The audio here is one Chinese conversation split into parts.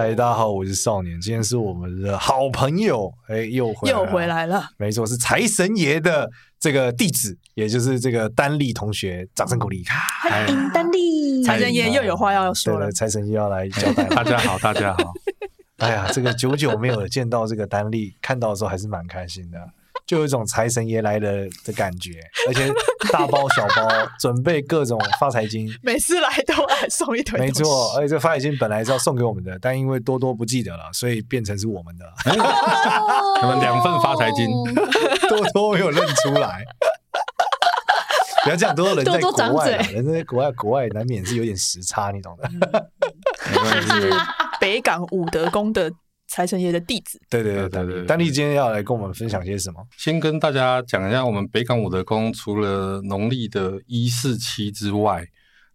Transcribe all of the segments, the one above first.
嗨，大家好，我是少年。今天是我们的好朋友，哎，又回来了，又回来了。没错，是财神爷的这个弟子，也就是这个丹立同学，掌声鼓励。欢迎丹立，财神爷又有话要说了。财神爷要来交代。大家好，大家好。哎呀，这个久久没有见到这个丹立，看到的时候还是蛮开心的。就有一种财神爷来了的感觉，而且大包小包，准备各种发财金，每次来都来送一堆。没错，而且这发财金本来是要送给我们的，但因为多多不记得了，所以变成是我们的。我们两份发财金，多多没有认出来。不要这样，多多人在国外，人在国外，国外难免是有点时差，你懂的。北港武德宫的。财神爷的弟子，对对对对对。丹丽今天要来跟我们分享些什么？先跟大家讲一下，我们北港五德宫除了农历的一四七之外，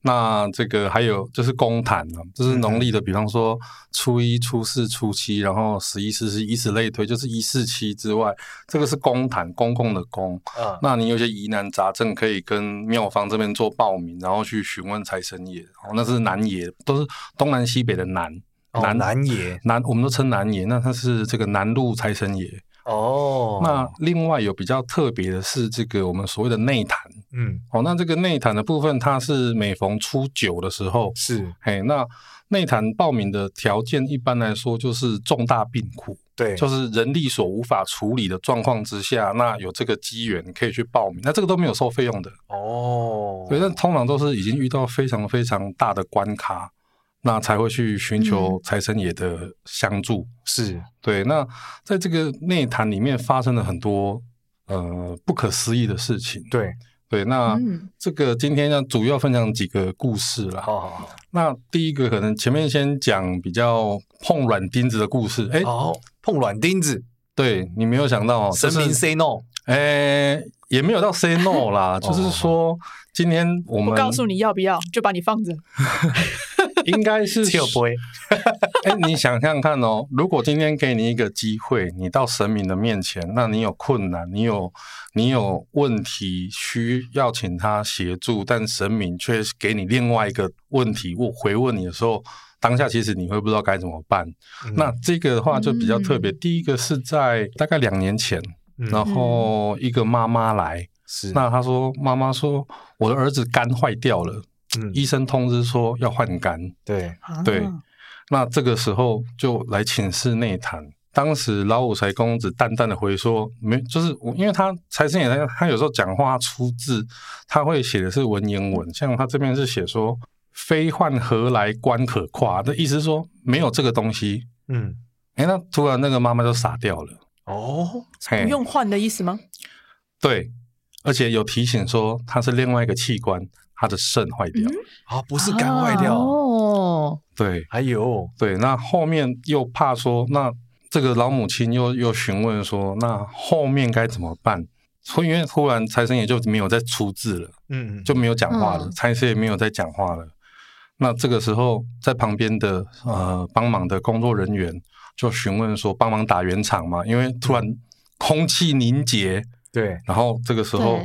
那这个还有就是公坛呢，就是农历的，比方说初一、初四、初七，然后十一、十四，以此类推，就是一四七之外，这个是公坛，公共的公。嗯，那你有些疑难杂症，可以跟庙方这边做报名，然后去询问财神爷。哦，那是南爷，都是东南西北的南。南南爷，南我们都称南爷，那他是这个南路财神爷哦。那另外有比较特别的是这个我们所谓的内坛，嗯，哦，那这个内坛的部分，它是每逢初九的时候是，嘿，那内坛报名的条件一般来说就是重大病苦，对，就是人力所无法处理的状况之下，那有这个机缘可以去报名，那这个都没有收费用的哦。所以那通常都是已经遇到非常非常大的关卡。那才会去寻求财神爷的相助，嗯、是对。那在这个内坛里面发生了很多呃不可思议的事情，对对。那这个今天要主要分享几个故事了。好好好。那第一个可能前面先讲比较碰软钉子的故事，哎，哦，碰软钉子，对你没有想到哦，神明 say no，哎，也没有到 say no 啦，就是说今天我们不告诉你要不要，就把你放着。应该是 不会。哎，你想想看哦，如果今天给你一个机会，你到神明的面前，那你有困难，你有你有问题需要请他协助，但神明却给你另外一个问题，我回问你的时候，当下其实你会不知道该怎么办。嗯、那这个的话就比较特别。嗯、第一个是在大概两年前，嗯、然后一个妈妈来，是那她说，妈妈说我的儿子肝坏掉了。嗯、医生通知说要换肝，对对，那这个时候就来寝室内谈。当时老武才公子淡淡的回说：“没，就是我，因为他财神爷他他有时候讲话出字，他会写的是文言文，像他这边是写说‘非换何来官可跨’的意思是说没有这个东西。嗯，哎，那突然那个妈妈就傻掉了。哦，不用换的意思吗？对，而且有提醒说他是另外一个器官。”他的肾坏掉啊，不是肝坏掉哦。对，还有对，那后面又怕说，那这个老母亲又又询问说，那后面该怎么办？所以因为突然财神爷就没有再出字了，嗯，就没有讲话了，财神爷也没有再讲话了。那这个时候，在旁边的呃帮忙的工作人员就询问说，帮忙打圆场嘛，因为突然空气凝结，对，然后这个时候。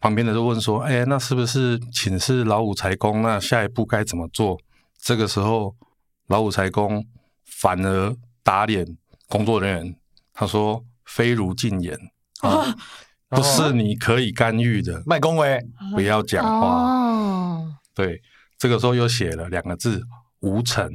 旁边的就问说：“哎，那是不是请示老五财公？那下一步该怎么做？”这个时候，老五财公反而打脸工作人员，他说：“非如禁言啊，不是你可以干预的。”卖公维，不要讲话。对，这个时候又写了两个字：“无诚”，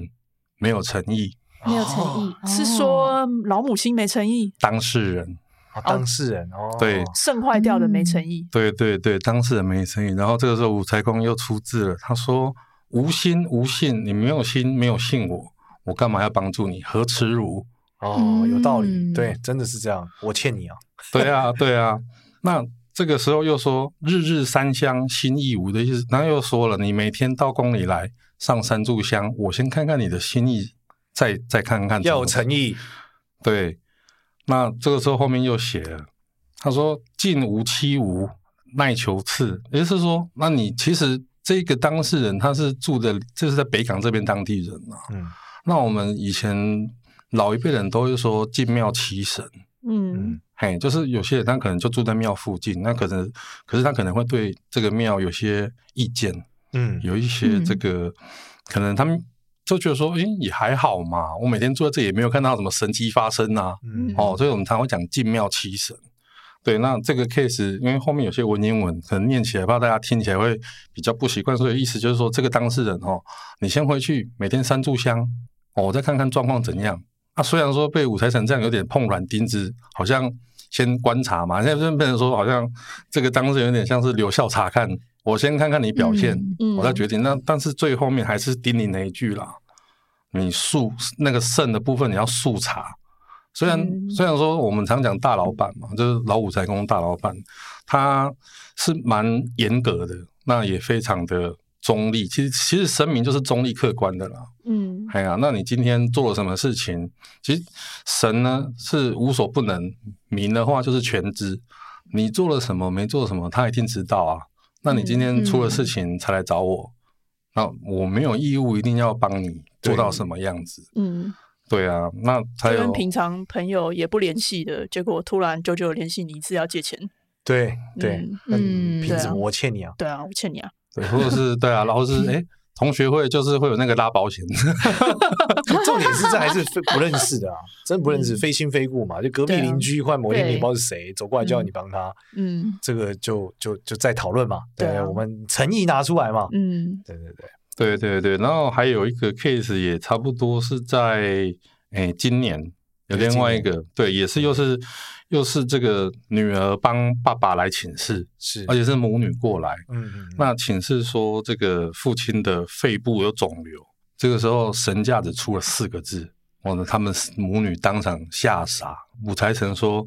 没有诚意，没有诚意，是说老母亲没诚意，当事人。啊，当事人哦，对，肾坏掉的没诚意，对对对，当事人没诚意。然后这个时候武财公又出字了，他说：“无心无信，你没有心，没有信我，我干嘛要帮助你？何耻辱？”哦，有道理，对，真的是这样，我欠你啊。对啊，对啊。那这个时候又说：“日日三香心意无”的意思，然后又说了：“你每天到宫里来上三炷香，我先看看你的心意，再再看看。”要有诚意，对。那这个时候后面又写了，他说：“近无欺无，耐求次。”也就是说，那你其实这个当事人他是住的，就是在北港这边当地人啊。嗯，那我们以前老一辈人都会说进庙祈神，嗯嘿，就是有些人他可能就住在庙附近，那可能可是他可能会对这个庙有些意见，嗯，有一些这个、嗯、可能他们就觉得说，诶，也还好嘛，我每天坐在这里也没有看到什么神迹发生啊，嗯，哦，所以我们常会讲进庙祈神。对，那这个 case 因为后面有些文言文可能念起来，怕大家听起来会比较不习惯，所以意思就是说，这个当事人哦，你先回去每天三炷香，哦，我再看看状况怎样。那、啊、虽然说被五财神这样有点碰软钉子，好像先观察嘛，现在就变成说好像这个当事人有点像是留校察看，我先看看你表现，嗯嗯、我再决定。那但是最后面还是叮咛那一句啦，你素那个肾的部分你要素查。虽然、嗯、虽然说我们常讲大老板嘛，就是老五财工大老板，他是蛮严格的，那也非常的中立。其实其实神明就是中立客观的啦。嗯，哎呀，那你今天做了什么事情？其实神呢是无所不能，明的话就是全知。你做了什么，没做什么，他一定知道啊。那你今天出了事情才来找我，嗯、那我没有义务一定要帮你做到什么样子。嗯。对啊，那他跟平常朋友也不联系的结果，突然久久联系你一次要借钱。对对，嗯，凭什么我欠你啊？对啊，我欠你啊。对，或者是对啊，然后是哎，同学会就是会有那个拉保险。重点是这还是不认识的啊，真不认识，非亲非故嘛。就隔壁邻居换某天你不知道是谁走过来叫你帮他，嗯，这个就就就再讨论嘛。对，我们诚意拿出来嘛。嗯，对对对。对对对，然后还有一个 case 也差不多是在诶今年有另外一个，对，也是又是又是这个女儿帮爸爸来请示，是，而且是母女过来，嗯嗯，那请示说这个父亲的肺部有肿瘤，这个时候神架只出了四个字，哇，他们母女当场吓傻，武财神说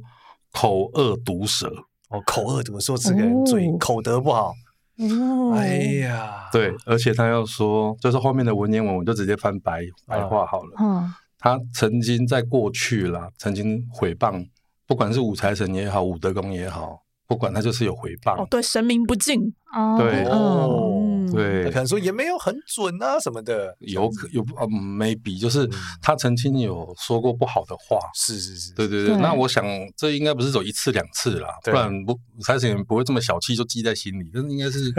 口恶毒舌，哦，口恶毒，说这个人嘴口德不好。哦，哎呀，对，而且他要说，就是后面的文言文，我就直接翻白白话好了。嗯，他曾经在过去啦，曾经诽谤，不管是武财神也好，武德公也好，不管他就是有回报，哦，对神明不敬，对。哦。对，可能说也没有很准啊什么的，有有呃，maybe 就是他曾经有说过不好的话，是是是，对对对。那我想这应该不是走一次两次啦，不然不财神不会这么小气就记在心里，但是应该是，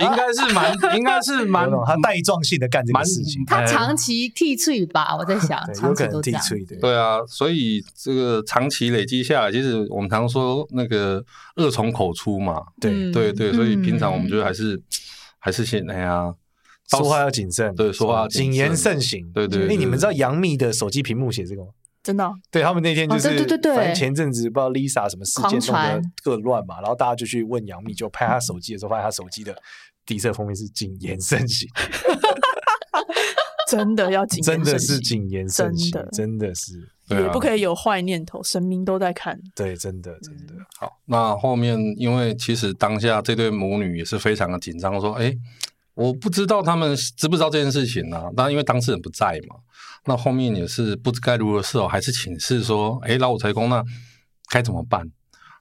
应该是蛮，应该是蛮他带状性的干这个事情，他长期替罪吧，我在想，有可能替罪的，对啊，所以这个长期累积下来，其实我们常说那个恶从口出嘛，对对对，所以平常我们。我觉得还是还是先哎呀，说话要谨慎，对，说话要谨言慎行，对对。哎，你们知道杨幂的手机屏幕写这个吗？真的？对他们那天就是，对对对对。反正前阵子不知道 Lisa 什么事件弄得各乱嘛，然后大家就去问杨幂，就拍她手机的时候，发现她手机的底色封面是谨言慎行。真的要谨，真的是谨言慎行，真的是。也不可以有坏念头，神明都在看。对，真的，真的。好，那后面因为其实当下这对母女也是非常的紧张，说：“哎，我不知道他们知不知道这件事情呢？”那因为当事人不在嘛，那后面也是不知该如何是好，还是请示说：“哎，老五财公，那该怎么办？”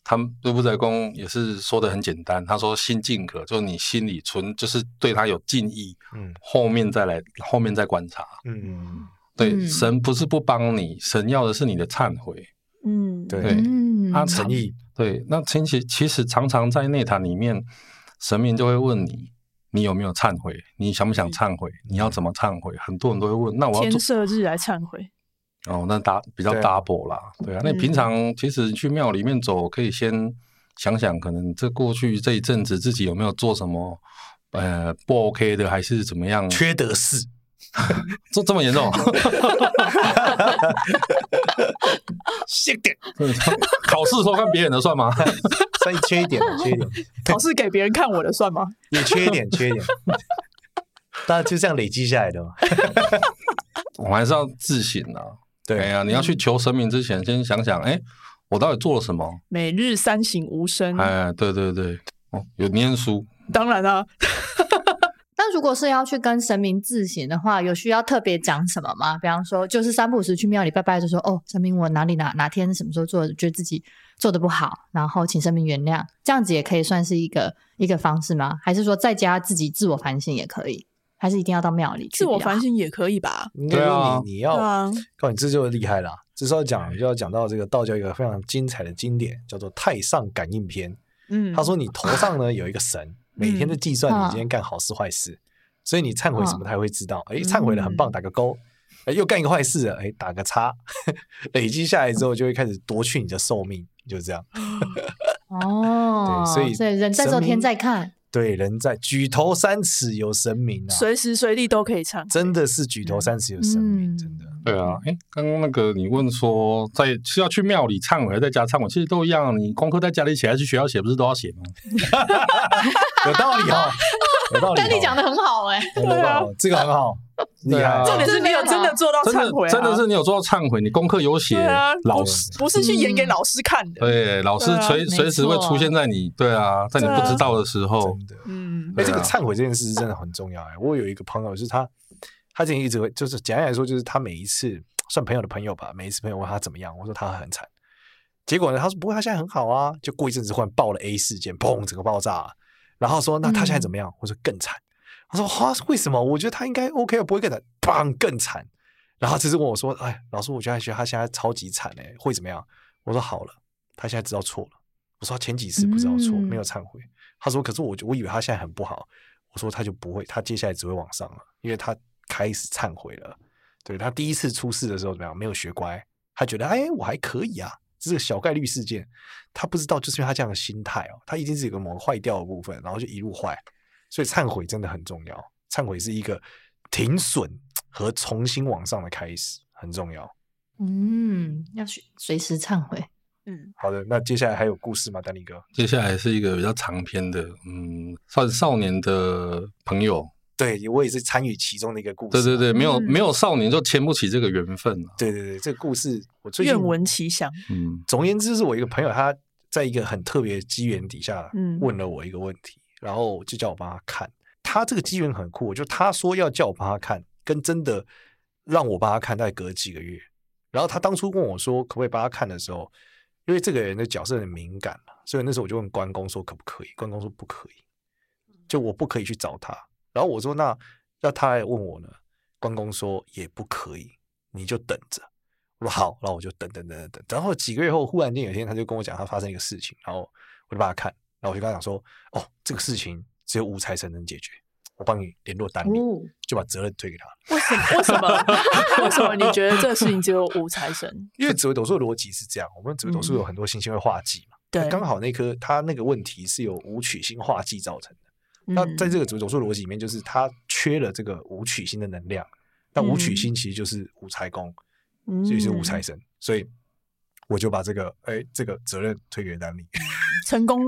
他们对武财公也是说的很简单，他说：“心敬可，就是你心里存，就是对他有敬意，嗯，后面再来，后面再观察，嗯。”对，神不是不帮你，神要的是你的忏悔。嗯，对，他诚意。对，那其实其实常常在内坛里面，神明就会问你，你有没有忏悔？你想不想忏悔？你要怎么忏悔？很多人都会问。那我要天赦日来忏悔。哦，那大比较 double 啦。对啊，那平常其实去庙里面走，可以先想想，可能这过去这一阵子自己有没有做什么呃不 OK 的，还是怎么样？缺德事。这这么严重？缺点。考试说看别人的算吗？所以缺一点，缺一点。考试给别人看我的算吗？也缺一点，缺一点。大家就这样累积下来的嘛。我们还是要自省啊。对呀、啊，你要去求神明之前，先想想，哎，我到底做了什么？每日三省吾身。哎，对对对，哦，有念书。当然啊。那如果是要去跟神明自省的话，有需要特别讲什么吗？比方说，就是三不五时去庙里拜拜，就说哦，神明我哪里哪哪天什么时候做的，觉得自己做的不好，然后请神明原谅，这样子也可以算是一个一个方式吗？还是说在家自己自我反省也可以？还是一定要到庙里去？自我反省也可以吧？对啊，你你要，告诉你这就厉害了。这时候讲就要讲到这个道教一个非常精彩的经典，叫做《太上感应篇》。嗯，他说你头上呢有一个神。每天都计算你今天干好事坏事，嗯、所以你忏悔什么他会知道。哎、嗯，忏悔了很棒，打个勾。哎，又干一个坏事了，哎，打个叉。累积下来之后，就会开始夺去你的寿命，就是这样。哦，对，所以所以人在做天在看。对，人在举头三尺有神明啊，随时随地都可以唱，真的是举头三尺有神明，嗯、真的。对啊，哎，刚刚那个你问说，在是要去庙里忏悔，还是在家唱，我，其实都一样。你功课在家里写，还是去学校写，不是都要写吗？有道理哦，有道理。但你讲的很好哎，对啊，这个很好。厉害！重点是你有真的做到忏悔，真的是你有做到忏悔，你功课有写，老师不是去演给老师看的。对，老师随随时会出现在你，对啊，在你不知道的时候。真的，嗯，哎，这个忏悔这件事真的很重要哎。我有一个朋友，是他，他之前一直会，就是简单来说，就是他每一次算朋友的朋友吧，每一次朋友问他怎么样，我说他很惨，结果呢，他说不过他现在很好啊。就过一阵子，忽然爆了 A 事件，砰，整个爆炸，然后说那他现在怎么样？我说更惨。他说：“哈，为什么？我觉得他应该 OK，不会更惨，砰，更惨。然后这次问我说：‘哎，老师，我觉得觉得他现在超级惨哎，会怎么样？’我说：‘好了，他现在知道错了。’我说：‘他前几次不知道错，没有忏悔。’他说：‘可是我我以为他现在很不好。’我说：‘他就不会，他接下来只会往上了，因为他开始忏悔了。对，他第一次出事的时候怎么样？没有学乖，他觉得哎，我还可以啊，这是个小概率事件。他不知道，就是因为他这样的心态哦，他一定是有个某个坏掉的部分，然后就一路坏。”所以忏悔真的很重要，忏悔是一个停损和重新往上的开始，很重要。嗯，要随随时忏悔。嗯，好的，那接下来还有故事吗，丹尼哥？接下来是一个比较长篇的，嗯，算少年的朋友。对，我也是参与其中的一个故事。对对对，没有、嗯、没有少年就牵不起这个缘分。对对对，这个故事我最近愿闻其详。嗯，总而言之，是我一个朋友，他在一个很特别的机缘底下，嗯问了我一个问题。然后就叫我帮他看，他这个机缘很酷，就他说要叫我帮他看，跟真的让我帮他看，大概隔几个月。然后他当初问我说可不可以帮他看的时候，因为这个人的角色很敏感，所以那时候我就问关公说可不可以，关公说不可以，就我不可以去找他。然后我说那要他来问我呢，关公说也不可以，你就等着。我说好，然后我就等等等等等。然后几个月后，忽然间有一天他就跟我讲他发生一个事情，然后我就帮他看。然后我就跟他讲说：“哦，这个事情只有武财神能解决，我帮你联络丹尼，哦、就把责任推给他。”为什么？为什么？为什么你觉得这个事情只有武财神？因为紫微斗数的逻辑是这样，我们紫微斗数有很多星星会化忌嘛，对、嗯，刚好那颗他那个问题是由武曲星化忌造成的。嗯、那在这个紫微斗数逻辑里面，就是他缺了这个武曲星的能量，那武曲星其实就是武财宫，嗯、所以是武财神，所以我就把这个哎这个责任推给单立。成功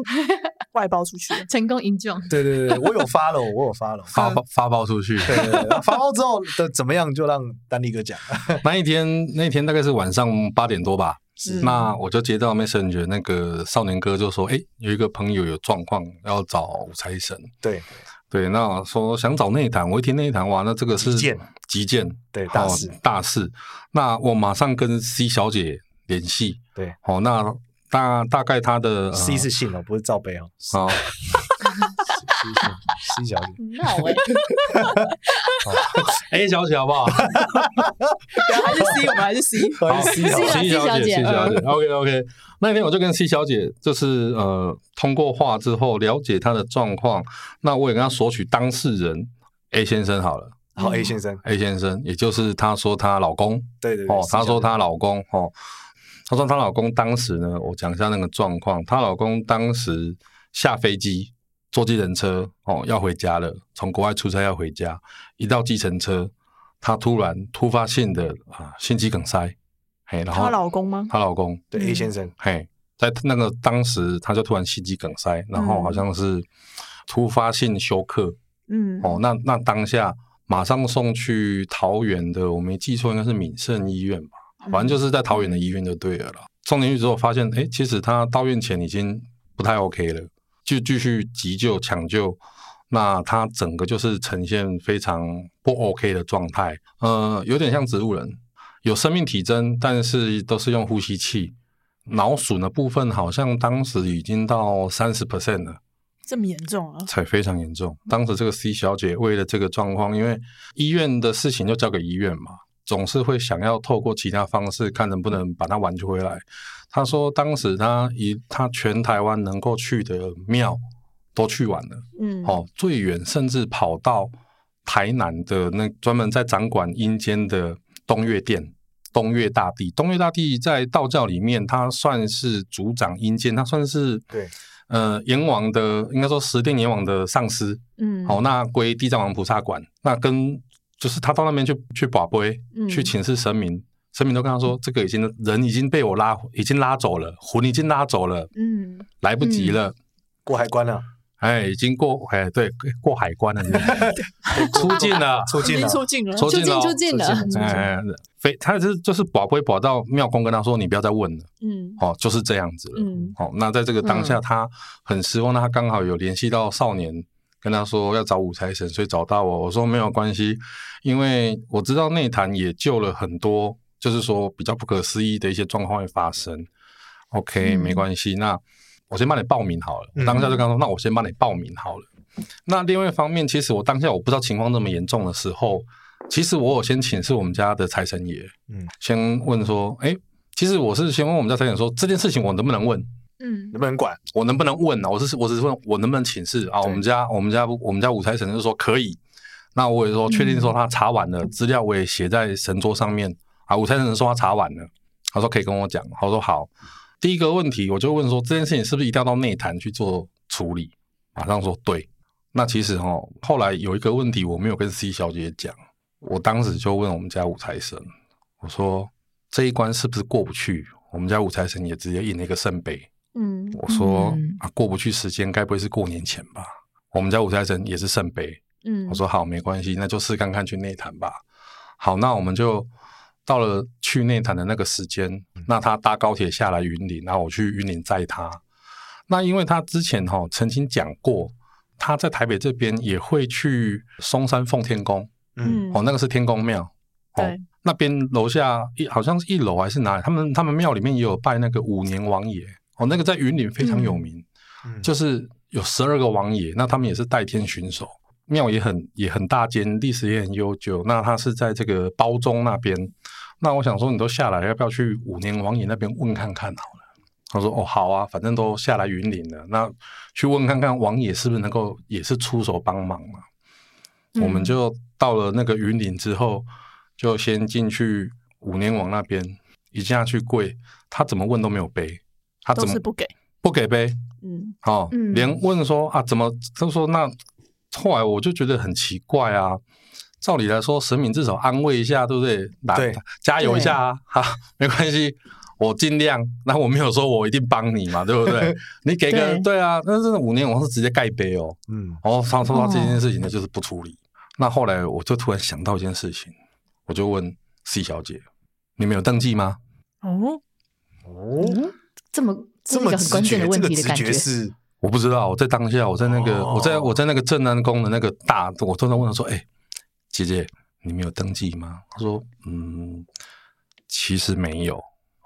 外包出去，成功营救。对对对，我有发了，我有发了，发包发包出去。对对对，发包之后的怎么样，就让丹尼哥讲。那一天，那一天大概是晚上八点多吧。是。那我就接到 Messenger，那个少年哥就说：“哎，有一个朋友有状况，要找武财神。”对对，那说想找内坛，我一听内坛，哇，那这个是急件，急件，对，大事大事。那我马上跟 C 小姐联系。对，好，那。大大概他的 C 是姓哦，不是罩杯哦。好，C 小姐，好哎，A 小姐好不好？还是 C，我们还是 C。好，C 小姐，C 小姐。OK OK，那天我就跟 C 小姐，就是呃，通过话之后了解她的状况。那我也跟她索取当事人 A 先生好了。好，A 先生，A 先生，也就是她说她老公。对对对。哦，她说她老公哦。她说她老公当时呢，我讲一下那个状况。她老公当时下飞机坐计程车哦，要回家了，从国外出差要回家，一到计程车，她突然突发性的啊心肌梗塞，嘿，然后她老公吗？她老公对 A 先生，嘿，在那个当时她就突然心肌梗塞，然后好像是突发性休克，嗯，哦，那那当下马上送去桃园的，我没记错应该是敏盛医院吧。反正就是在桃园的医院就对了啦。送进去之后发现，哎，其实他到院前已经不太 OK 了，就继续急救抢救。那他整个就是呈现非常不 OK 的状态，呃，有点像植物人，有生命体征，但是都是用呼吸器。脑损的部分好像当时已经到三十 percent 了，这么严重啊？才非常严重。当时这个 C 小姐为了这个状况，因为医院的事情就交给医院嘛，总是会想要透过其他方式看能不能把它挽救回来。他说，当时他以他全台湾能够去的庙都去完了，嗯，哦，最远甚至跑到台南的那专门在掌管阴间的东岳殿。东岳大帝，东岳大帝在道教里面，他算是主掌阴间，他算是对，呃，阎王的，应该说十殿阎王的上司，嗯，好，那归地藏王菩萨管，那跟就是他到那边去去保杯，嗯、去请示神明，神明都跟他说，这个已经人已经被我拉，已经拉走了，魂已经拉走了，嗯，来不及了，嗯、过海关了。哎，已经过哎，对，过海关了，出境了，出境了，出境了，出境了，出境了。哎，非，他是就是保归保到庙公跟他说，你不要再问了。嗯，哦，就是这样子了。嗯，好，那在这个当下，他很失望。那他刚好有联系到少年，跟他说要找五财神，所以找到我。我说没有关系，因为我知道内坛也救了很多，就是说比较不可思议的一些状况会发生。OK，没关系，那。我先帮你报名好了，当下就刚说，那我先帮你报名好了。那另外一方面，其实我当下我不知道情况这么严重的时候，其实我有先请示我们家的财神爷，嗯，先问说，哎，其实我是先问我们家财神说这件事情我能不能问，嗯，能不能管，我能不能问呢？我是我只是问我能不能请示啊？我们家我们家我们家五财神就说可以，那我也说确定说他查完了资料，我也写在神桌上面啊。五财神说他查完了，他说可以跟我讲，他说好。第一个问题，我就问说，这件事情是不是一定要到内坛去做处理？马上说对。那其实哈，后来有一个问题我没有跟 C 小姐讲，我当时就问我们家五财神，我说这一关是不是过不去？我们家五财神也直接印了一个圣杯。嗯，我说啊，过不去时间该不会是过年前吧？我们家五财神也是圣杯。嗯，我说好，没关系，那就试看看去内坛吧。好，那我们就。到了去内坛的那个时间，那他搭高铁下来云林，然后我去云林载他。那因为他之前哈曾经讲过，他在台北这边也会去松山奉天宫，嗯，哦，那个是天宫庙，哦，那边楼下一好像是一楼还是哪里，他们他们庙里面也有拜那个五年王爷，哦，那个在云岭非常有名，嗯，就是有十二个王爷，那他们也是代天巡守。庙也很也很大间，历史也很悠久。那他是在这个包中那边。那我想说，你都下来，要不要去五年王爷那边问看看好了？他说：“哦，好啊，反正都下来云岭了，那去问看看王爷是不是能够也是出手帮忙嘛。嗯”我们就到了那个云岭之后，就先进去五年王那边，一下去跪，他怎么问都没有杯，他怎么不给不给呗？嗯，好、哦，嗯、连问说啊，怎么他说那。后来我就觉得很奇怪啊，照理来说，神明至少安慰一下，对不对？对，加油一下啊！哈，没关系，我尽量。那我没有说我一定帮你嘛，对不对？你给个对啊，但是五年我是直接盖杯哦。嗯，然后他说到这件事情呢，就是不处理。那后来我就突然想到一件事情，我就问 C 小姐：“你们有登记吗？”哦哦，这么这么很关键的问题的感觉是。我不知道，我在当下，我在那个，哦、我在我在那个正安宫的那个大，我突然问他说：“哎、欸，姐姐，你没有登记吗？”他说：“嗯，其实没有。”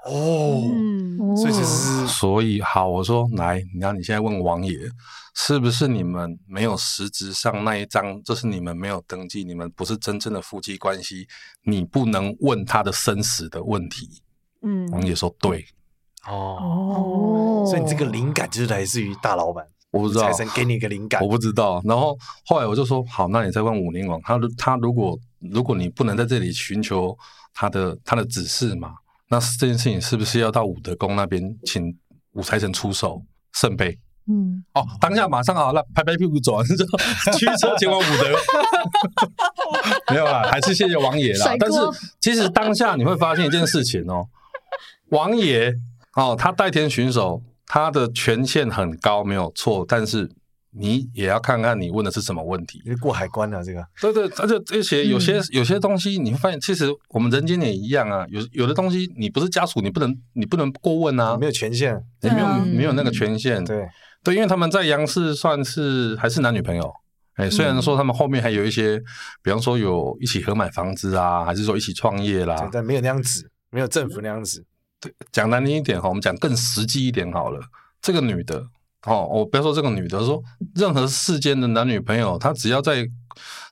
哦，所以其实，所以好，我说来，那你现在问王爷，是不是你们没有实质上那一张？就是你们没有登记，你们不是真正的夫妻关系，你不能问他的生死的问题。嗯，王爷说对。哦，所以你这个灵感就是来自于大老板，我不知道财神给你一个灵感，我不知道。然后后来我就说，好，那你再问武灵王，他他如果如果你不能在这里寻求他的他的指示嘛，那这件事情是不是要到武德宫那边请武财神出手圣杯？嗯，哦，当下马上好了，拍拍屁股走，完之后驱车前往武德。没有啦，还是谢谢王爷啦。但是其实当下你会发现一件事情哦，王爷。哦，他代天巡守，他的权限很高，没有错。但是你也要看看你问的是什么问题。过海关啊，这个。对对，而且而且有些有些东西，你会发现，其实我们人间也一样啊。有有的东西，你不是家属，你不能你不能过问啊。没有权限，你没有没有那个权限。对对，因为他们在杨氏算是还是男女朋友。哎，虽然说他们后面还有一些，嗯、比方说有一起合买房子啊，还是说一起创业啦，但没有那样子，没有政府那样子。对，讲难听一点哈，我们讲更实际一点好了。这个女的，哦，我不要说这个女的，说任何世间的男女朋友，他只要在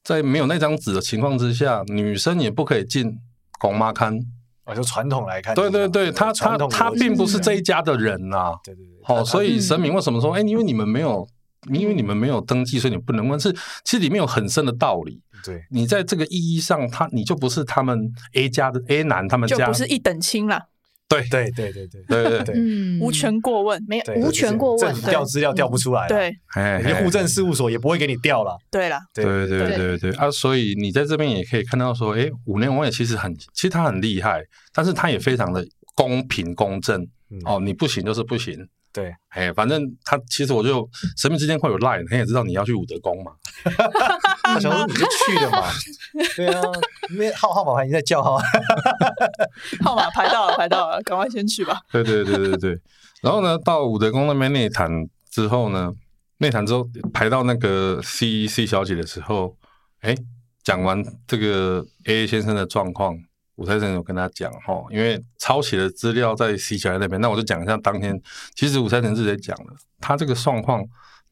在没有那张纸的情况之下，女生也不可以进公妈刊。啊，就传统来看，对对对，他他他并不是这一家的人呐。对对对。好，所以神明为什么说，哎，因为你们没有。因为你们没有登记，所以你不能问。是，其实里面有很深的道理。对，你在这个意义上，他你就不是他们 A 家的 A 男，他们家就不是一等亲了。对。对对对对对。对对，嗯，无权过问，没有无权过问，调资料调不出来。对，哎，户政事务所也不会给你调了。对了，对。对对对。对啊！所以你在这边也可以看到说，哎，五年王也其实很，其实他很厉害，但是他也非常的公平公正。哦，你不行就是不行。对，哎，反正他其实我就神明之间会有 line，他也知道你要去武德宫嘛，他想说你就去了嘛，对啊，因为号号码牌已经在叫号，号码排到了，排到了，赶快先去吧。对对对对对，然后呢，到武德宫那边内坛之后呢，内坛之后排到那个 C C 小姐的时候，哎，讲完这个 A 先生的状况。武财神有跟他讲哈，因为抄写的资料在 C 小姐那边，那我就讲一下当天，其实武财神自己讲了，他这个状况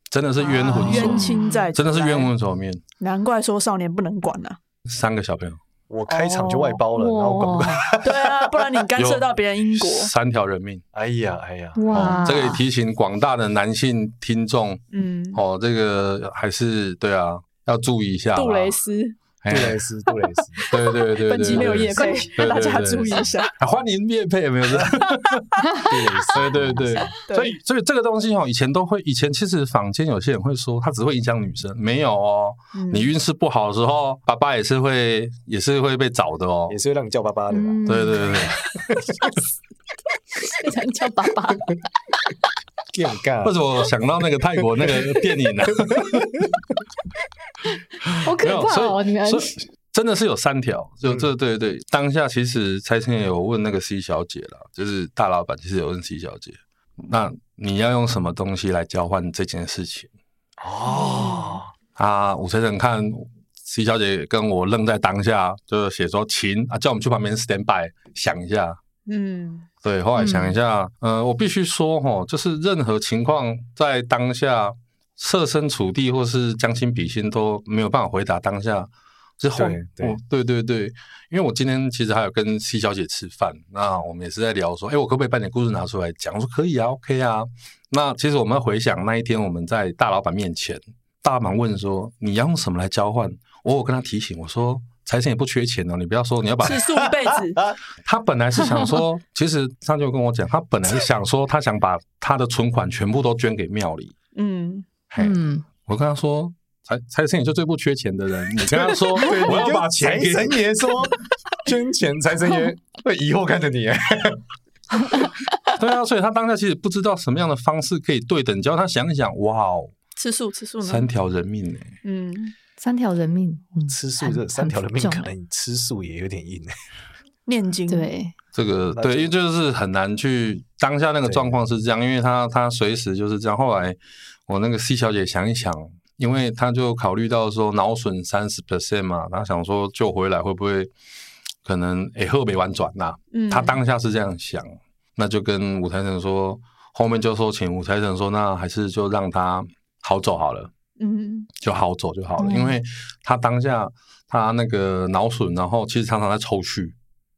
真的是冤魂冤亲在，真的是冤魂所面，难怪说少年不能管呐。三个小朋友，我开场就外包了，然后管不管？对啊，不然你干涉到别人因果，三条人命。哎呀哎呀，哇！这个也提醒广大的男性听众，嗯，哦，这个还是对啊，要注意一下。杜蕾斯。杜蕾斯，杜蕾斯，对对对，本集没有业配，大家注意一下。欢迎业配，有没有？对对对，所以所以这个东西哦，以前都会，以前其实坊间有些人会说，它只会影响女生，没有哦。你运势不好的时候，爸爸也是会，也是会被找的哦，也是会让你叫爸爸的。对对对，让你叫爸爸。为什么我想到那个泰国那个电影呢？好可怕哦！你们真的是有三条，就这对对对。当下其实财神爷有问那个 C 小姐了，就是大老板其实有问 C 小姐，那你要用什么东西来交换这件事情？哦，啊，武先生看 C 小姐跟我愣在当下，就写说请啊，叫我们去旁边 stand by 想一下。嗯。对，后来想一下，嗯、呃，我必须说哈，就是任何情况在当下设身处地或是将心比心都没有办法回答当下之后，对对，我对对对，因为我今天其实还有跟 C 小姐吃饭，那我们也是在聊说，哎，我可不可以把你的故事拿出来讲？我说可以啊，OK 啊。那其实我们回想那一天我们在大老板面前，大老板问说你要用什么来交换？我有跟他提醒我说。财神也不缺钱哦，你不要说你要把吃素一辈子。他本来是想说，其实他就跟我讲，他本来是想说，他想把他的存款全部都捐给庙里。嗯，嗯，我跟他说，财财神爷就最不缺钱的人，你跟他说，我要把钱给财神爷说捐钱，财神爷会以后看着你。对啊，所以他当下其实不知道什么样的方式可以对等，只要他想一想，哇哦，吃素吃素，三条人命呢。嗯。三条人命，吃素这三条人命，可能你吃素也有点硬。念经，对这个对，因为就是很难去当下那个状况是这样，因为他他随时就是这样。后来我那个 C 小姐想一想，因为他就考虑到说脑损三十 percent 嘛，他想说救回来会不会可能诶后没完转呐？嗯，他当下是这样想，那就跟武财神说，后面就说请武财神说，那还是就让他好走好了。嗯，就好走就好了，因为他当下他那个脑损，然后其实常常在抽搐，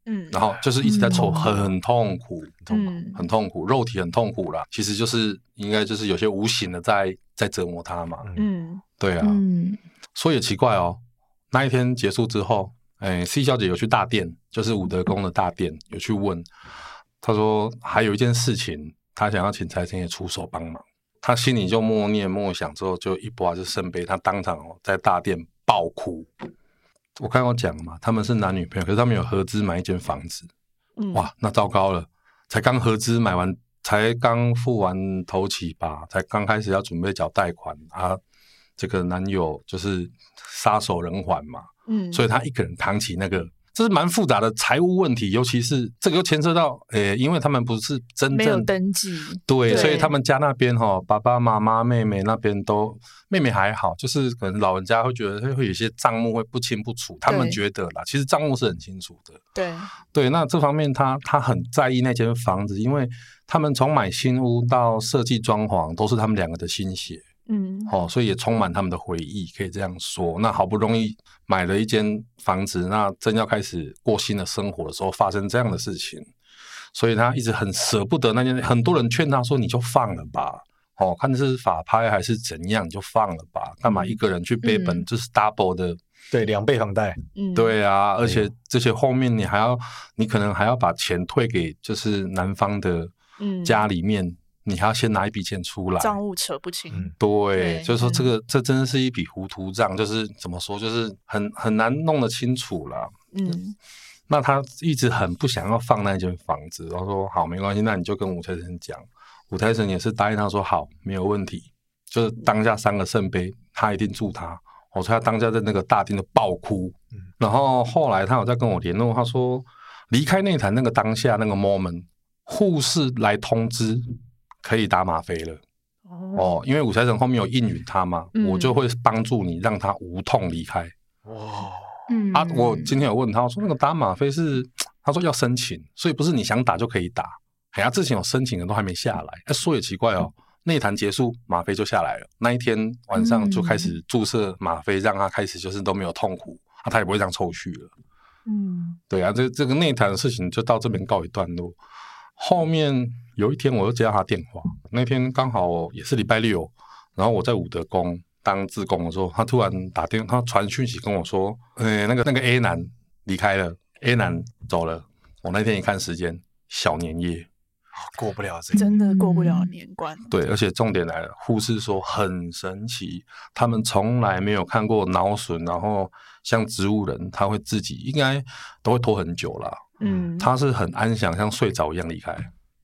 嗯，然后就是一直在抽，很痛苦，痛苦，很痛苦，肉体很痛苦啦。其实就是应该就是有些无形的在在折磨他嘛，嗯，对啊，嗯，说也奇怪哦，那一天结束之后，哎，C 小姐有去大殿，就是武德宫的大殿，有去问，她说还有一件事情，她想要请财神爷出手帮忙。他心里就默念默想，之后就一拔就圣杯，他当场哦在大殿爆哭。我刚刚讲嘛，他们是男女朋友，可是他们有合资买一间房子。嗯、哇，那糟糕了，才刚合资买完，才刚付完头期吧，才刚开始要准备缴贷款啊。这个男友就是撒手人寰嘛，嗯，所以他一个人扛起那个这是蛮复杂的财务问题，尤其是这个又牵涉到，诶、欸，因为他们不是真正没有登记，对，对。所以他们家那边哈，爸爸妈妈、妹妹那边都，妹妹还好，就是可能老人家会觉得会有些账目会不清不楚，他们觉得啦，其实账目是很清楚的，对。对，那这方面他他很在意那间房子，因为他们从买新屋到设计装潢都是他们两个的心血。嗯，哦，所以也充满他们的回忆，可以这样说。那好不容易买了一间房子，那正要开始过新的生活的时候，发生这样的事情，所以他一直很舍不得那件。很多人劝他说：“你就放了吧，哦，看是法拍还是怎样，你就放了吧，干嘛一个人去背本就是 double 的，嗯、对，两倍房贷，嗯，对啊，而且这些后面你还要，你可能还要把钱退给就是男方的家里面。嗯”你还要先拿一笔钱出来，账务扯不清。嗯、对，对就是说这个、嗯、这真的是一笔糊涂账，就是怎么说，就是很很难弄得清楚了。嗯，那他一直很不想要放那间房子，然后说好没关系，那你就跟武财神讲，武财神也是答应他说好没有问题，就是当下三个圣杯他一定助他。我说他当下在那个大厅的爆哭，嗯、然后后来他有在跟我联络，他说离开内坛那个当下那个 moment，护士来通知。可以打吗啡了。哦，因为武财神后面有应允他嘛，嗯、我就会帮助你让他无痛离开。哦，嗯。啊，我今天有问他我说那个打吗啡是，他说要申请，所以不是你想打就可以打。哎呀，之前有申请的都还没下来，哎，说也奇怪哦，内谈结束吗啡就下来了，那一天晚上就开始注射吗啡，让他开始就是都没有痛苦，啊，他也不会这样抽搐了。嗯，对啊，这这个内谈的事情就到这边告一段落，后面。有一天，我又接到他电话。那天刚好也是礼拜六，然后我在武德宫当志工的时候，他突然打电话，他传讯息跟我说：“呃，那个那个 A 男离开了，A 男走了。”我那天一看时间，小年夜，过不了这个，真的过不了年关。对，而且重点来了，护士说很神奇，他们从来没有看过脑损，然后像植物人，他会自己应该都会拖很久了。嗯，他是很安详，像睡着一样离开。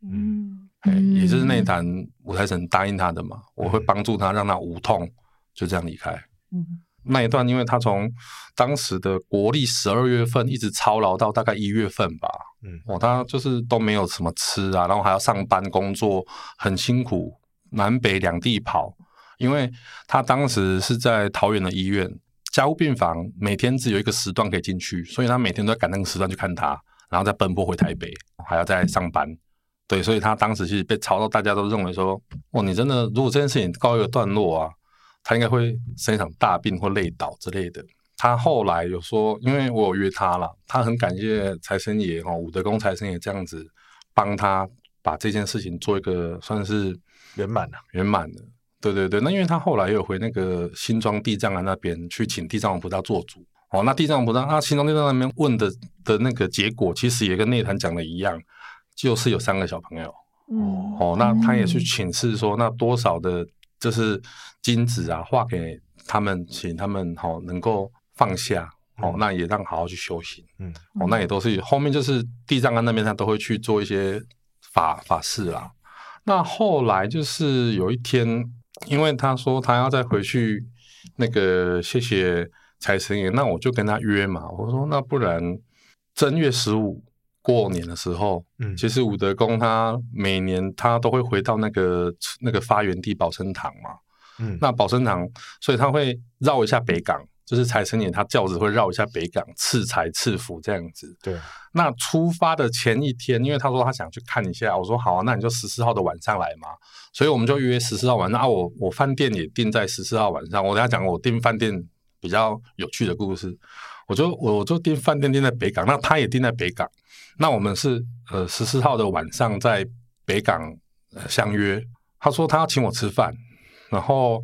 嗯，也就是那一坛五台神答应他的嘛，嗯、我会帮助他，让他无痛就这样离开。嗯，那一段，因为他从当时的国历十二月份一直操劳到大概一月份吧。嗯，哦，他就是都没有什么吃啊，然后还要上班工作，很辛苦，南北两地跑。因为他当时是在桃园的医院家务病房，每天只有一个时段可以进去，所以他每天都要赶那个时段去看他，然后再奔波回台北，还要再上班。对，所以他当时其实被吵到，大家都认为说，哦，你真的如果这件事情告一个段落啊，他应该会生一场大病或累倒之类的。他后来有说，因为我有约他了，他很感谢财神爷哦，武德宫财神爷这样子帮他把这件事情做一个算是圆满了，圆满了。对对对，那因为他后来也有回那个新庄地藏庵那边去请地藏王菩萨做主哦，那地藏王菩萨啊，新庄地藏那边问的的那个结果，其实也跟内坛讲的一样。就是有三个小朋友，嗯，哦，那他也去请示说，那多少的，就是金子啊，画给他们，请他们好能够放下，哦，那也让好好去修行，嗯，哦，那也都是后面就是地藏庵那边他都会去做一些法法事啦。那后来就是有一天，因为他说他要再回去那个谢谢财神爷，那我就跟他约嘛，我说那不然正月十五。过年的时候，嗯，其实武德宫他每年他都会回到那个那个发源地保生堂嘛，嗯，那保生堂，所以他会绕一下北港，就是财神爷他轿子会绕一下北港赐财赐福这样子。对，那出发的前一天，因为他说他想去看一下，我说好啊，那你就十四号的晚上来嘛，所以我们就约十四号晚上啊，我我饭店也订在十四号晚上，我跟他讲我订饭店比较有趣的故事，我就我就订饭店订在北港，那他也订在北港。那我们是呃十四号的晚上在北港相约，他说他要请我吃饭，然后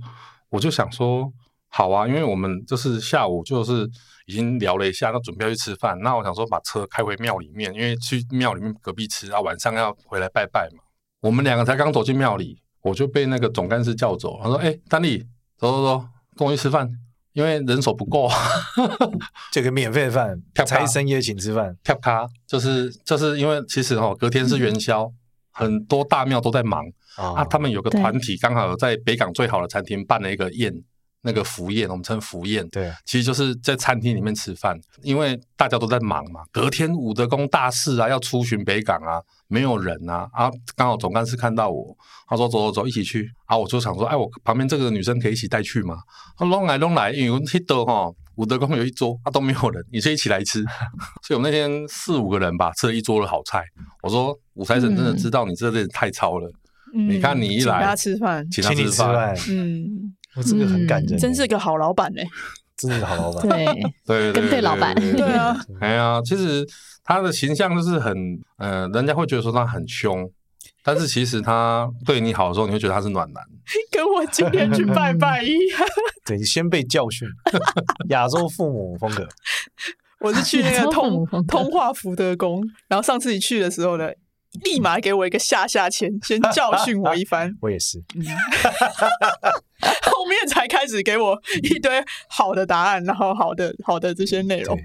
我就想说好啊，因为我们就是下午就是已经聊了一下，那准备要去吃饭，那我想说把车开回庙里面，因为去庙里面隔壁吃啊，晚上要回来拜拜嘛。我们两个才刚走进庙里，我就被那个总干事叫走，他说：“哎，丹丽，走走走，跟我去吃饭。”因为人手不够，这个免费饭，财神爷请吃饭，啪啪就是就是因为其实哦，隔天是元宵，嗯、很多大庙都在忙、哦、啊。他们有个团体刚好在北港最好的餐厅办了一个宴，那个福宴，我们称福宴，对，其实就是在餐厅里面吃饭，因为大家都在忙嘛。隔天武德宫大事啊，要出巡北港啊，没有人啊，啊，刚好总干事看到我，他说走走走，一起去啊，我就想说，哎，我旁边这个女生可以一起带去吗？他说弄来弄来，因为我记得哈，武德宫有一桌啊都没有人，你就一起来吃，所以我们那天四五个人吧，吃了一桌的好菜。我说武财神真的知道你这人太超了，嗯、你看你一来请他吃饭，请他吃饭，嗯。我这个很感人，真是个好老板呢，真的是好老板，对对，跟对老板，对啊，哎呀，其实他的形象就是很，呃，人家会觉得说他很凶，但是其实他对你好的时候，你会觉得他是暖男，跟我今天去拜拜一样，对，你先被教训，亚洲父母风格，我是去那个通通化福德宫，然后上次你去的时候呢。立马给我一个下下签，先教训我一番。我也是，嗯、后面才开始给我一堆好的答案，然后好的好的这些内容，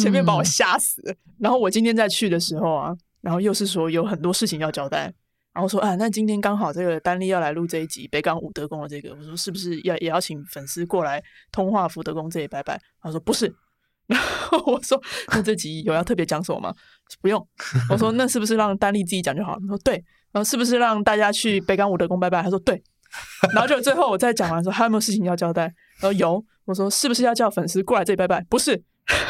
前面把我吓死了。然后我今天再去的时候啊，然后又是说有很多事情要交代，然后说啊，那今天刚好这个丹丽要来录这一集北港武德宫的这个，我说是不是要也要请粉丝过来通话福德宫这里拜拜？他说不是。然后我说：“那这集有要特别讲什么吗？不用。”我说：“那是不是让丹丽自己讲就好？”他说：“对。”然后是不是让大家去北港武德宫拜拜？他说：“对。”然后就最后我再讲完说：“还有没有事情要交代？”然后有。我说：“是不是要叫粉丝过来这里拜拜？”不是。我说：“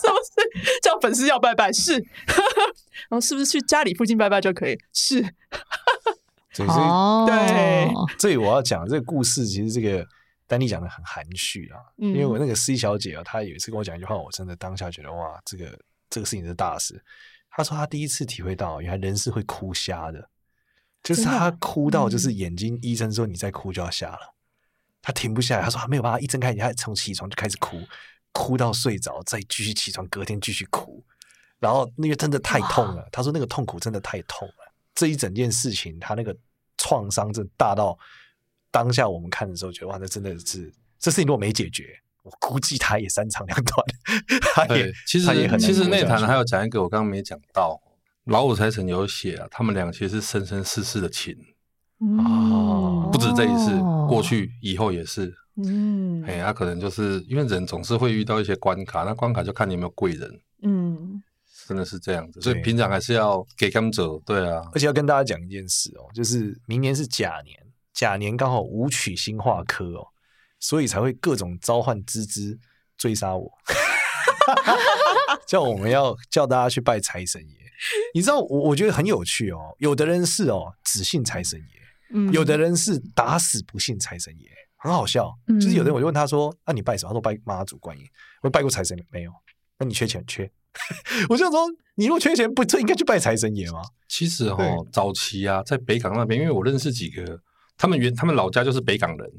是不是叫粉丝要拜拜？”是。然后是不是去家里附近拜拜就可以？是。所以，oh. 对，这里我要讲这个故事，其实这个。丹妮讲的很含蓄啊，因为我那个 C 小姐啊，她有一次跟我讲一句话，我真的当下觉得哇，这个这个事情是大事。他说他第一次体会到，原来人是会哭瞎的，就是他哭到就是眼睛，医生说你再哭就要瞎了，他停不下来。他说他没有办法一睁开眼，他从起床就开始哭，哭到睡着，再继续起床，隔天继续哭，然后那个真的太痛了。他说那个痛苦真的太痛了，这一整件事情，他那个创伤真大到。当下我们看的时候，觉得哇，那真的是这事情如果没解决，我估计他也三长两短。他也其实他也很其实内坛还有讲一个，我刚刚没讲到，老五财神有写啊，他们俩其实是生生世世的情哦，不止这一次，过去以后也是。嗯，哎，他可能就是因为人总是会遇到一些关卡，那关卡就看你有没有贵人。嗯，真的是这样子，所以平常还是要给他们走。对啊，而且要跟大家讲一件事哦，就是明年是甲年。甲年刚好武曲星化科哦，所以才会各种召唤滋滋追杀我，叫我们要叫大家去拜财神爷。你知道我我觉得很有趣哦，有的人是哦只信财神爷，嗯，有的人是打死不信财神爷，很好笑。就是有的人我就问他说：“那、啊、你拜什么？”他说：“拜妈祖观音。”我拜过财神没有？那你缺钱缺？我就想说，你如果缺钱，不就应该去拜财神爷吗？其实哈、哦，早期啊，在北港那边，因为我认识几个。他们原他们老家就是北港人，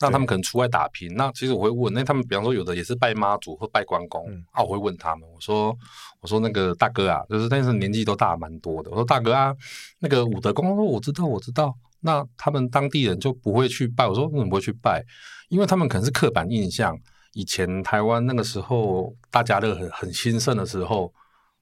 那他们可能出外打拼。那其实我会问，那他们比方说有的也是拜妈祖或拜关公，嗯、啊，我会问他们，我说我说那个大哥啊，就是但是年纪都大蛮多的。我说大哥啊，那个武德公，他说我知道我知道。那他们当地人就不会去拜。我说为什么不会去拜？因为他们可能是刻板印象。以前台湾那个时候大家乐很很兴盛的时候，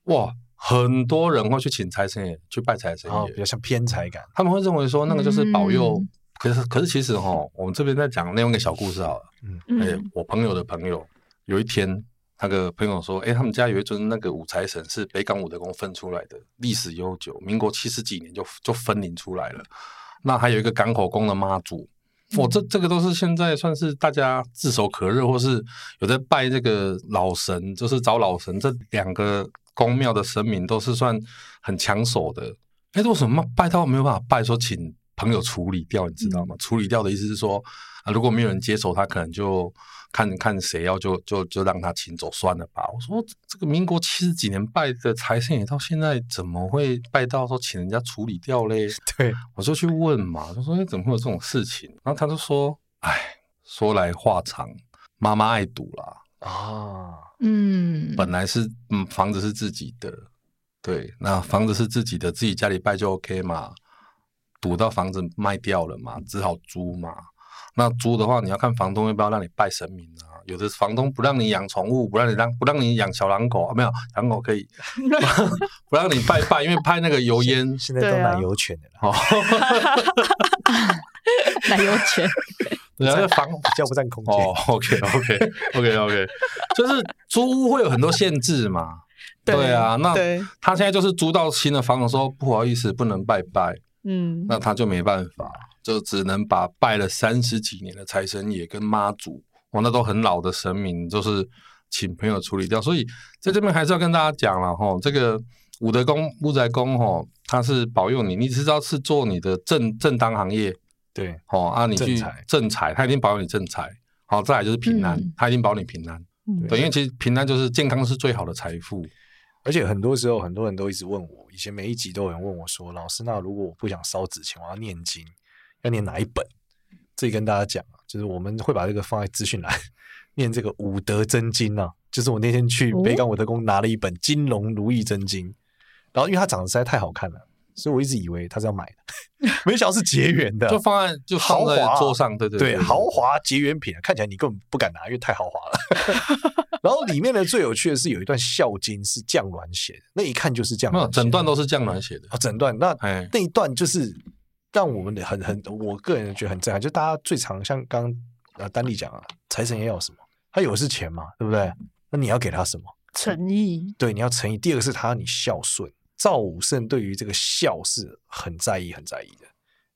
哇，很多人会去请财神爷去拜财神爷，比较像偏财感。他们会认为说那个就是保佑。嗯可是，可是，其实哈，我们这边在讲另外一个小故事好了。嗯，哎，我朋友的朋友有一天，那个朋友说，哎，他们家有一尊那个五财神是北港五德宫分出来的，历史悠久，民国七十几年就就分灵出来了。那还有一个港口宫的妈祖，我、哦、这这个都是现在算是大家炙手可热，或是有在拜这个老神，就是找老神，这两个宫庙的神明都是算很抢手的。哎，为什么拜到没有办法拜？说请。朋友处理掉，你知道吗？嗯、处理掉的意思是说，啊，如果没有人接手，他可能就看看谁要就就就让他请走算了吧。我说这个民国七十几年拜的财神爷，到现在怎么会拜到说请人家处理掉嘞？对，我就去问嘛，就说哎，怎么会有这种事情？然后他就说，哎，说来话长，妈妈爱赌啦啊，嗯，本来是嗯房子是自己的，对，那房子是自己的，自己家里拜就 OK 嘛。赌到房子卖掉了嘛，只好租嘛。那租的话，你要看房东要不要让你拜神明啊。有的房东不让你养宠物，不让你让不让你养小狼狗，啊、没有狼狗可以 不让你拜拜，因为拍那个油烟。现在都奶油犬的了。奶油犬。然后房比较不占空间。哦，OK，OK，OK，OK，就是租屋会有很多限制嘛。对啊，那他现在就是租到新的房子，说不好意思，不能拜拜。嗯，那他就没办法，就只能把拜了三十几年的财神爷跟妈祖，哇，那都很老的神明，就是请朋友处理掉。所以在这边还是要跟大家讲了哈，这个武德宫木宅公哈，他是保佑你，你只知道是做你的正正当行业。对，哦啊，你去正财，他一定保佑你正财。好，再来就是平安，他一定保你平安。对，因为其实平安就是健康是最好的财富。而且很多时候，很多人都一直问我，以前每一集都有人问我说：“老师，那如果我不想烧纸钱，我要念经，要念哪一本？”这里跟大家讲啊，就是我们会把这个放在资讯栏，念这个武德真经啊，就是我那天去北港武德宫拿了一本《金龙如意真经》，然后因为它长得实在太好看了。所以我一直以为他是要买的，没想到是结缘的，就放在就豪华桌上，对对对，豪华结缘品，看起来你根本不敢拿，因为太豪华了。然后里面的最有趣的是有一段孝经是降鸾写的，那一看就是降鸾，整段都是降鸾写的啊，整段那那一段就是让我们的很很，我个人觉得很震撼，就大家最常像刚丹丽讲啊，财神爷要什么？他有的是钱嘛，对不对？那你要给他什么？诚意。对，你要诚意。第二个是他要你孝顺。赵武圣对于这个孝是很在意、很在意的，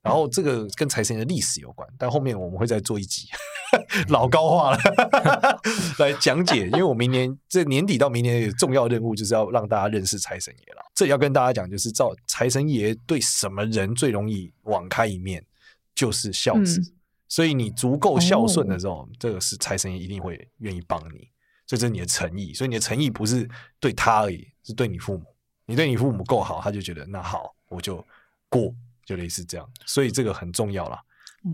然后这个跟财神爷的历史有关，但后面我们会再做一集 老高话了来讲解，因为我明年这年底到明年有重要任务，就是要让大家认识财神爷了。这里要跟大家讲，就是照财神爷对什么人最容易网开一面，就是孝子。嗯、所以你足够孝顺的时候，哦、这个是财神爷一定会愿意帮你，所以这是你的诚意。所以你的诚意不是对他而已，是对你父母。你对你父母够好，他就觉得那好，我就过，就类似这样，所以这个很重要啦。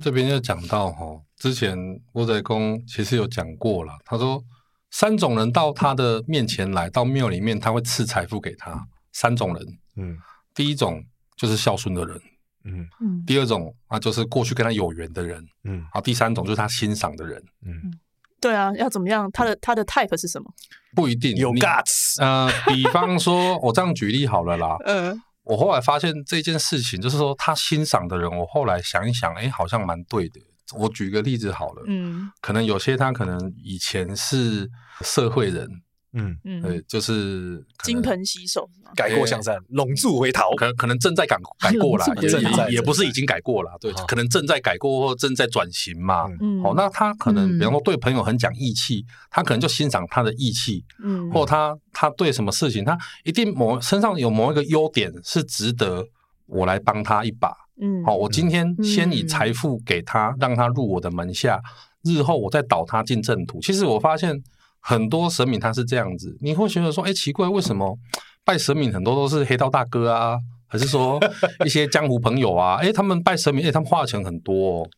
这边就讲到哈，之前屋宅公其实有讲过了，他说三种人到他的面前来到庙里面，他会赐财富给他。三种人，嗯，第一种就是孝顺的人，嗯嗯，第二种啊就是过去跟他有缘的人，嗯，啊，第三种就是他欣赏的人，嗯。对啊，要怎么样？他的他的 type 是什么？不一定有 guts。呃，比方说，我这样举例好了啦。嗯，我后来发现这件事情，就是说他欣赏的人，我后来想一想，哎，好像蛮对的。我举个例子好了，嗯，可能有些他可能以前是社会人。嗯。嗯，对，就是金盆洗手，改过向善，longs 助回头，可能可能正在改改过了，也也不是已经改过了，对，可能正在改过或正在转型嘛。嗯，好，那他可能比方说对朋友很讲义气，他可能就欣赏他的义气，嗯，或他他对什么事情，他一定某身上有某一个优点是值得我来帮他一把。嗯，好，我今天先以财富给他，让他入我的门下，日后我再导他进正途。其实我发现。很多神明他是这样子，你会觉得说，哎、欸，奇怪，为什么拜神明很多都是黑道大哥啊，还是说 一些江湖朋友啊？哎、欸，他们拜神明，哎、欸，他们花的钱很多，哦，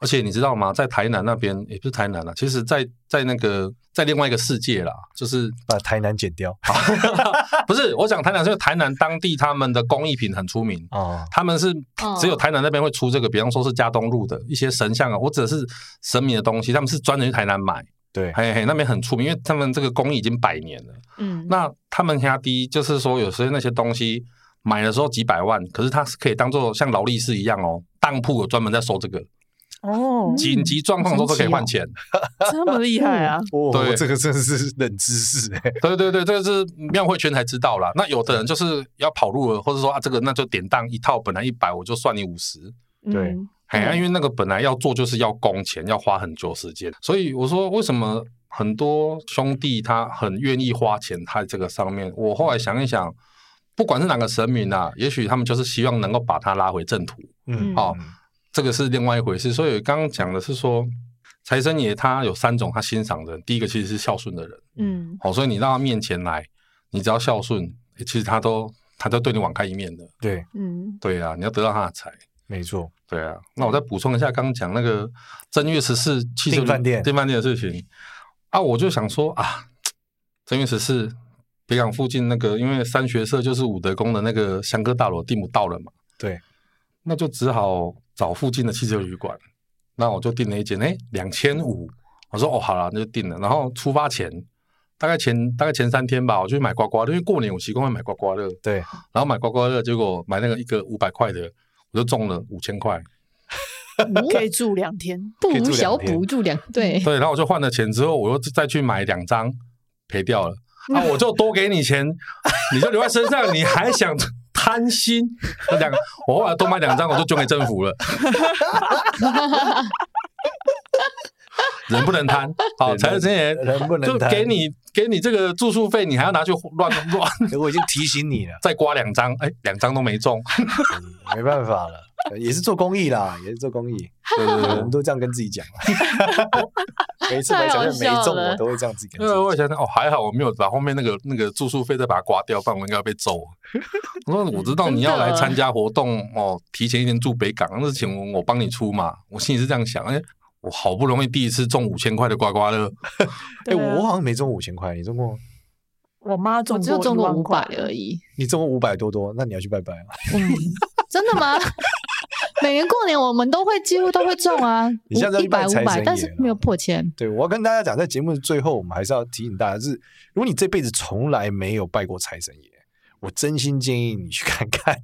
而且你知道吗？在台南那边，也、欸、不是台南啊，其实在在那个在另外一个世界啦，就是把台南剪掉。不是，我讲台南，是台南当地他们的工艺品很出名哦，他们是只有台南那边会出这个，比方说是加东路的一些神像啊，或者是神明的东西，他们是专门去台南买。对，嘿嘿，那边很出名，因为他们这个工艺已经百年了。嗯，那他们家第一就是说，有时候那些东西买的时候几百万，可是它是可以当做像劳力士一样哦，当铺有专门在收这个。哦，紧急状况的时候都可以换钱，这么厉害啊！对，这个真的是冷知识哎。对对对，这个是庙会圈才知道啦。那有的人就是要跑路了，或者说啊，这个那就典当一套，本来一百，我就算你五十。对。哎、嗯，因为那个本来要做就是要工钱，要花很久时间，所以我说为什么很多兄弟他很愿意花钱在这个上面。我后来想一想，不管是哪个神明啊，也许他们就是希望能够把他拉回正途。嗯，哦，这个是另外一回事。所以刚刚讲的是说，财神爷他有三种他欣赏的人，第一个其实是孝顺的人。嗯，好、哦，所以你到他面前来，你只要孝顺，其实他都他都对你网开一面的。对，嗯，对啊，你要得到他的财。没错，对啊，那我再补充一下刚刚讲那个正月十四汽车饭店、订饭店的事情。啊，我就想说啊，正月十四北港附近那个，因为三学社就是武德宫的那个香格大楼订不到了嘛，对，那就只好找附近的汽车旅馆，那我就订了一间，哎，两千五，我说哦，好了，那就订了，然后出发前大概前大概前三天吧，我就去买刮刮乐，因为过年我习惯会买刮刮乐，对，然后买刮刮乐，结果买那个一个五百块的。我就中了五千块，可以住两天，不无小补住两对对，然后我就换了钱之后，我又再去买两张，赔掉了啊！我就多给你钱，你就留在身上，你还想贪心？那两个，我后来多买两张，我就捐给政府了。人不能贪，好，财神爷人不能贪，就给你给你这个住宿费，你还要拿去乱 乱。我已经提醒你了，再刮两张，哎，两张都没中，没办法了，也是做公益啦，也是做公益，对对对，我们都这样跟自己讲。每次买彩券没中，我都会这样子跟。因为我想想，哦，还好我没有把后面那个那个住宿费再把它刮掉，不然我应该要被揍。我说我知道你要来参加活动哦，提前一天住北港，那是请我帮你出嘛，我心里是这样想，哎。我好不容易第一次中五千块的刮刮乐，哎，我好像没中五千块，你中过？我妈中，只有中过五百而已。你中过五百多多，那你要去拜拜啊？嗯，真的吗？每年过年我们都会几乎都会中啊，你现在一百五百，但是没有破千。对，我要跟大家讲，在节目的最后，我们还是要提醒大家，是如果你这辈子从来没有拜过财神爷，我真心建议你去看看。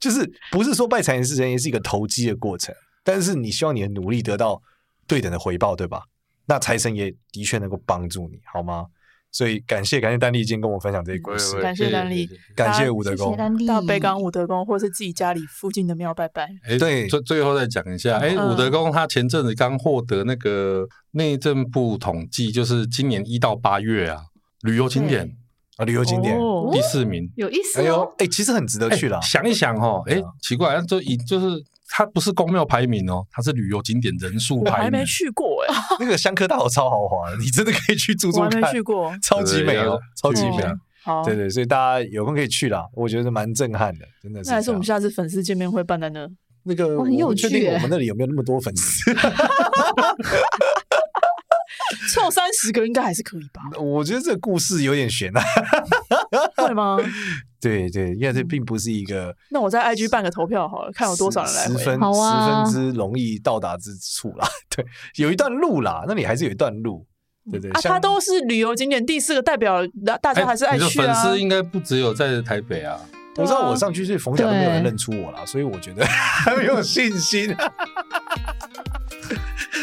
就是不是说拜财神爷是一个投机的过程。但是你希望你的努力得到对等的回报，对吧？那财神也的确能够帮助你，好吗？所以感谢感谢丹丽今天跟我分享这些故事，感谢丹丽，感谢武德宫，到北港武德宫或是自己家里附近的庙拜拜。哎，对，最最后再讲一下，哎，武德宫他前阵子刚获得那个内政部统计，就是今年一到八月啊，旅游景点啊，旅游景点第四名，有意思。哎呦，哎，其实很值得去了。想一想哦，哎，奇怪，就以就是。它不是公庙排名哦，它是旅游景点人数排名。我还没去过哎，那个香科大楼超豪华的，你真的可以去住住看。我还没去过，超级美哦，超级美。对对，所以大家有空可以去啦，我觉得蛮震撼的，真的是。那还是我们下次粉丝见面会办在那？那个我很有趣，我们那里有没有那么多粉丝？凑三十个应该还是可以吧？我觉得这个故事有点悬啊，会吗？对对，因为这并不是一个。那我在 IG 办个投票好了，看有多少人来回。十分十分之容易到达之处啦。对，有一段路啦，那里还是有一段路。对对，啊，它都是旅游景点第四个代表，大家还是爱去啊。粉丝应该不只有在台北啊。我知道我上去是逢甲都没有人认出我啦，所以我觉得还没有信心。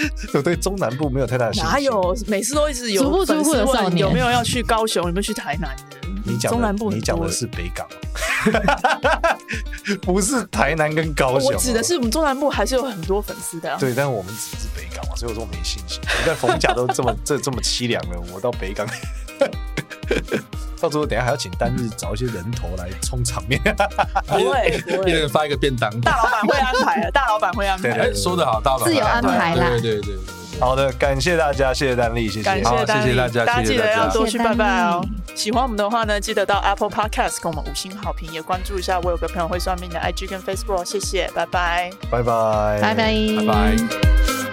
我对中南部没有太大的信心。哪有？每次都一直有逐步逐步的少年。有没有要去高雄？有没有去台南？你讲中南部，你讲的是北港，不是台南跟高雄。我指的是我们中南部还是有很多粉丝的。对，但是我们只是北港嘛，所以我说我没信心。你看逢甲都这么 这这么凄凉了，我到北港。到时候等下还要请单日找一些人头来充场面，不会，一人发一个便当，大老板会安排的，大老板会安排。哎，说得好，大老板自有安排啦。对对对，好的，感谢大家，谢谢丹丽，谢谢，感谢谢谢大家，大家。记得要多去拜拜哦。喜欢我们的话呢，记得到 Apple Podcast 给我们五星好评，也关注一下我有个朋友会算命的 IG 跟 Facebook，谢谢，拜拜，拜拜，拜拜，拜拜。